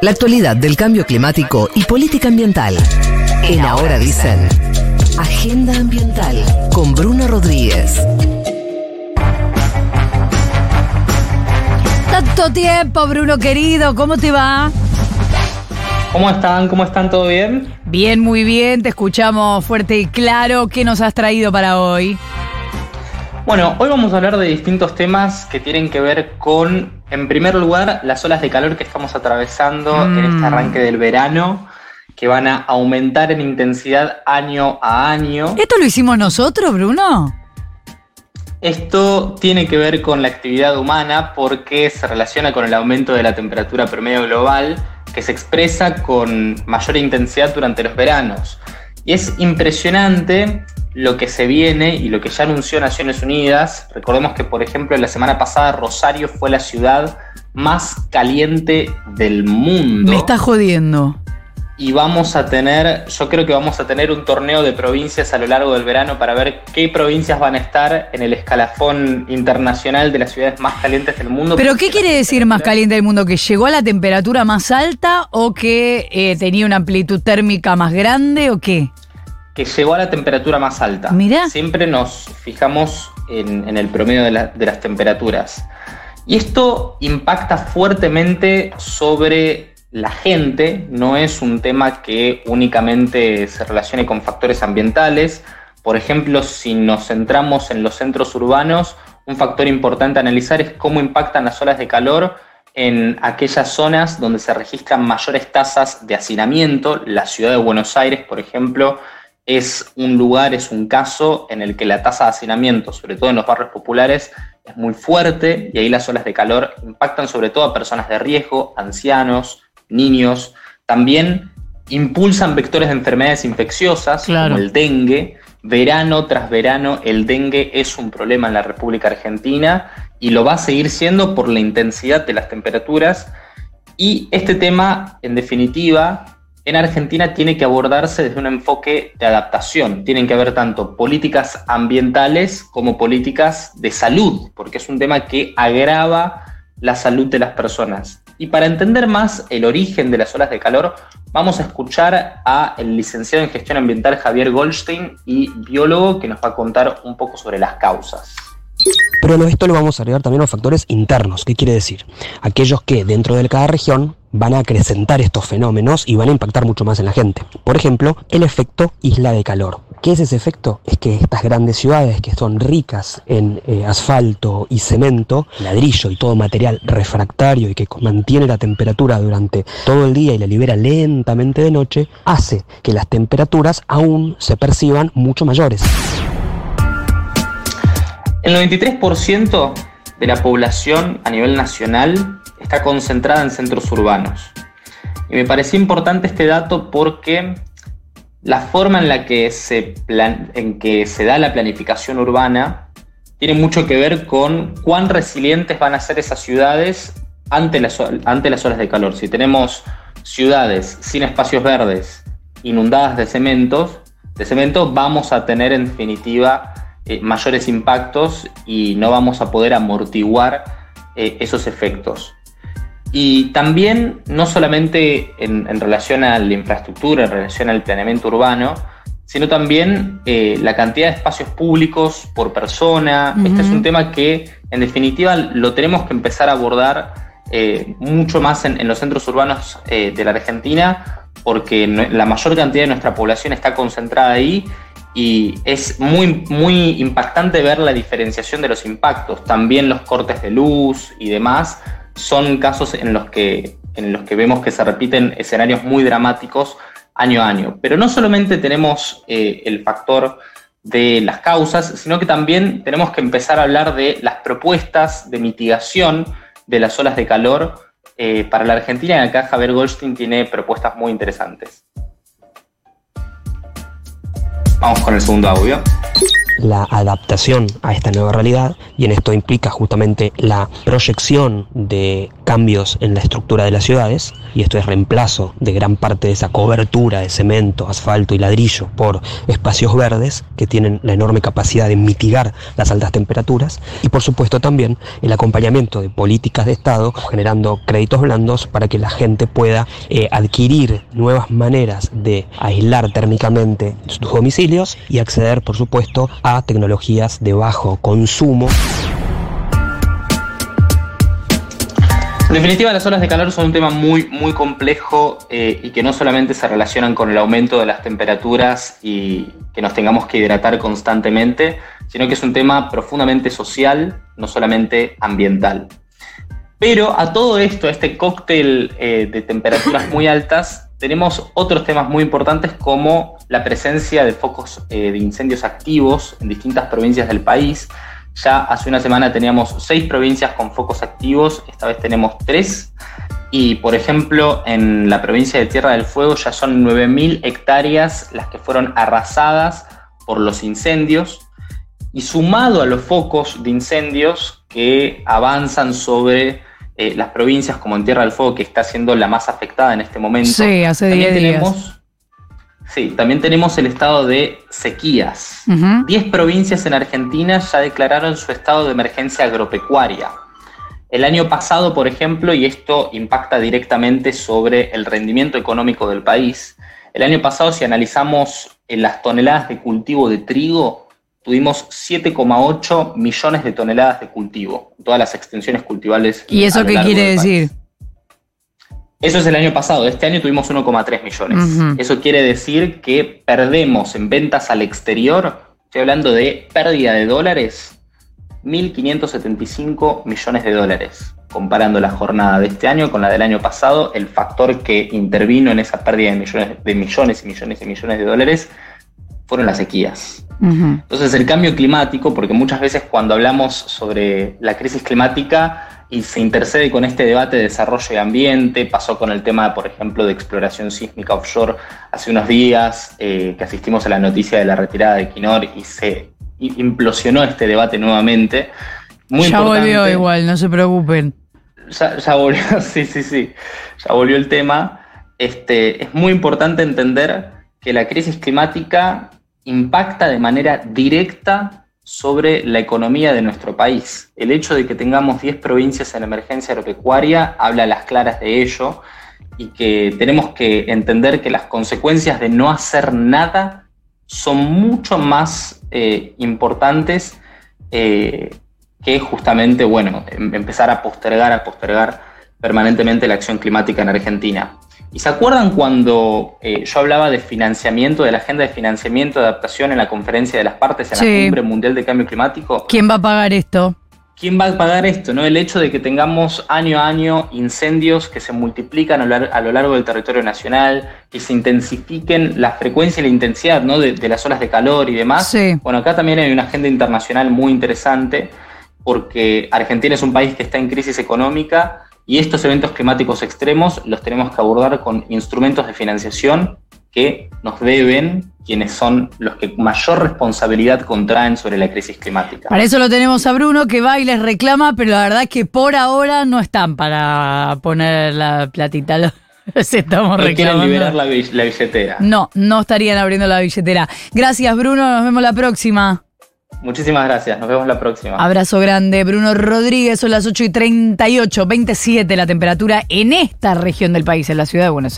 La actualidad del cambio climático y política ambiental. En Ahora Dicen. Agenda Ambiental con Bruno Rodríguez. Tanto tiempo, Bruno querido, ¿cómo te va? ¿Cómo están? ¿Cómo están? ¿Todo bien? Bien, muy bien, te escuchamos fuerte y claro. ¿Qué nos has traído para hoy? Bueno, hoy vamos a hablar de distintos temas que tienen que ver con, en primer lugar, las olas de calor que estamos atravesando en este Mm. arranque del verano, que van a aumentar en intensidad año a año. ¿Esto lo hicimos nosotros, Bruno? Esto tiene que ver con la actividad humana porque se relaciona con el aumento de la temperatura promedio global que se expresa con mayor intensidad durante los veranos. Y es impresionante lo que se viene y lo que ya anunció Naciones Unidas. Recordemos que, por ejemplo, la semana pasada Rosario fue la ciudad más caliente del mundo. Me estás jodiendo. Y vamos a tener, yo creo que vamos a tener un torneo de provincias a lo largo del verano para ver qué provincias van a estar en el escalafón internacional de las ciudades más calientes del mundo. ¿Pero qué quiere decir más caliente del mundo? ¿Que llegó a la temperatura más alta o que eh, tenía una amplitud térmica más grande o qué? Que llegó a la temperatura más alta. Mirá. Siempre nos fijamos en, en el promedio de, la- de las temperaturas. Y esto impacta fuertemente sobre la gente, no es un tema que únicamente se relacione con factores ambientales. Por ejemplo, si nos centramos en los centros urbanos, un factor importante a analizar es cómo impactan las olas de calor en aquellas zonas donde se registran mayores tasas de hacinamiento. La ciudad de Buenos Aires, por ejemplo, es un lugar, es un caso en el que la tasa de hacinamiento, sobre todo en los barrios populares, es muy fuerte y ahí las olas de calor impactan sobre todo a personas de riesgo, ancianos, niños. También impulsan vectores de enfermedades infecciosas Claro. como el dengue. Verano tras verano el dengue es un problema en la República Argentina y lo va a seguir siendo por la intensidad de las temperaturas. Y este tema, en definitiva, en Argentina tiene que abordarse desde un enfoque de adaptación. Tienen que haber tanto políticas ambientales como políticas de salud, porque es un tema que agrava la salud de las personas. Y para entender más el origen de las olas de calor, vamos a escuchar a el licenciado en gestión ambiental Javier Goldstein y biólogo que nos va a contar un poco sobre las causas. Pero esto lo vamos a agregar también a los factores internos. ¿Qué quiere decir? Aquellos que dentro de cada región van a acrecentar estos fenómenos y van a impactar mucho más en la gente. Por ejemplo, el efecto isla de calor. ¿Qué es ese efecto? Es que estas grandes ciudades que son ricas en eh, asfalto y cemento, ladrillo y todo material refractario y que mantiene la temperatura durante todo el día y la libera lentamente de noche, hace que las temperaturas aún se perciban mucho mayores. El 93% de la población a nivel nacional está concentrada en centros urbanos. Y me pareció importante este dato porque la forma en la que se, plan- en que se da la planificación urbana tiene mucho que ver con cuán resilientes van a ser esas ciudades ante las, ante las de calor. Si tenemos ciudades sin espacios verdes, inundadas de cementos, de cemento, vamos a tener en definitiva eh, mayores impactos y no vamos a poder amortiguar eh, esos efectos. Y también, no solamente en, en relación a la infraestructura, en relación al planeamiento urbano, sino también eh, la cantidad de espacios públicos por persona. Este es un tema que, en definitiva, lo tenemos que empezar a abordar eh, mucho más en, en los centros urbanos eh, de la Argentina, porque no- la mayor cantidad de nuestra población está concentrada ahí y es muy, muy impactante ver la diferenciación de los impactos. También los cortes de luz y demás son casos en los que, en los que vemos que se repiten escenarios muy dramáticos año a año. Pero no solamente tenemos eh, el factor de las causas, sino que también tenemos que empezar a hablar de las propuestas de mitigación de las olas de calor eh, para la Argentina. Y acá Javier Goldstein tiene propuestas muy interesantes. Vamos con el segundo audio. La adaptación a esta nueva realidad y en esto implica justamente la proyección de cambios en la estructura de las ciudades, y esto es reemplazo de gran parte de esa cobertura de cemento, asfalto y ladrillo por espacios verdes que tienen la enorme capacidad de mitigar las altas temperaturas, y por supuesto también el acompañamiento de políticas de Estado generando créditos blandos para que la gente pueda eh, adquirir nuevas maneras de aislar térmicamente sus domicilios y acceder, por supuesto, a tecnologías de bajo consumo. En definitiva, las olas de calor son un tema muy, muy complejo eh, y que no solamente se relacionan con el aumento de las temperaturas y que nos tengamos que hidratar constantemente, sino que es un tema profundamente social, no solamente ambiental. Pero a todo esto, a este cóctel eh, de temperaturas muy altas, tenemos otros temas muy importantes como la presencia de focos eh, de incendios activos en distintas provincias del país, ya hace una semana teníamos seis provincias con focos activos, esta vez tenemos tres. Y por ejemplo, en la provincia de Tierra del Fuego ya son 9.000 hectáreas las que fueron arrasadas por los incendios. Y sumado a los focos de incendios que avanzan sobre eh, las provincias, como en Tierra del Fuego, que está siendo la más afectada en este momento. Sí, hace 10 días. Sí, también tenemos el estado de sequías. Diez provincias en Argentina ya declararon su estado de emergencia agropecuaria. El año pasado, por ejemplo, y esto impacta directamente sobre el rendimiento económico del país, el año pasado si analizamos en las toneladas de cultivo de trigo, tuvimos 7,8 millones de toneladas de cultivo, todas las extensiones cultivables. ¿Y eso qué quiere decir? Eso es el año pasado, este año tuvimos 1,3 millones. Eso quiere decir que perdemos en ventas al exterior, estoy hablando de pérdida de dólares, 1.575 millones de dólares. Comparando la jornada de este año con la del año pasado, el factor que intervino en esa pérdida de millones, de millones y millones y millones de dólares fueron las sequías. Entonces el cambio climático, porque muchas veces cuando hablamos sobre la crisis climática, y se intercede con este debate de desarrollo y ambiente. Pasó con el tema, por ejemplo, de exploración sísmica offshore hace unos días, eh, que asistimos a la noticia de la retirada de Quinor y se implosionó este debate nuevamente. Muy ya volvió igual, no se preocupen. Ya, volvió, sí, sí, sí. Ya volvió el tema. Este, es muy importante entender que la crisis climática impacta de manera directa sobre la economía de nuestro país. El hecho de que tengamos 10 provincias en emergencia agropecuaria habla a las claras de ello y que tenemos que entender que las consecuencias de no hacer nada son mucho más eh, importantes eh, que justamente, bueno, em, empezar a postergar, a postergar permanentemente la acción climática en Argentina. ¿Y se acuerdan cuando eh, yo hablaba de financiamiento, de la agenda de financiamiento de adaptación en la conferencia de las partes en la Cumbre Mundial de Cambio Climático? ¿Quién va a pagar esto? ¿Quién va a pagar esto? ¿no? El hecho de que tengamos año a año incendios que se multiplican a lo largo del territorio nacional, que se intensifiquen la frecuencia y la intensidad ¿no? de, las olas de calor y demás. Bueno, acá también hay una agenda internacional muy interesante porque Argentina es un país que está en crisis económica y estos eventos climáticos extremos los tenemos que abordar con instrumentos de financiación que nos deben quienes son los que mayor responsabilidad contraen sobre la crisis climática. Para eso lo tenemos a Bruno que va y les reclama, pero la verdad es que por ahora no están para poner la platita. Se estamos no quieren liberar la, la billetera. No, no estarían abriendo la billetera. Gracias Bruno, nos vemos la próxima. Muchísimas gracias, nos vemos la próxima. Abrazo grande, Bruno Rodríguez, son las 8 y 38, 27 la temperatura en esta región del país, en la ciudad de Buenos Aires.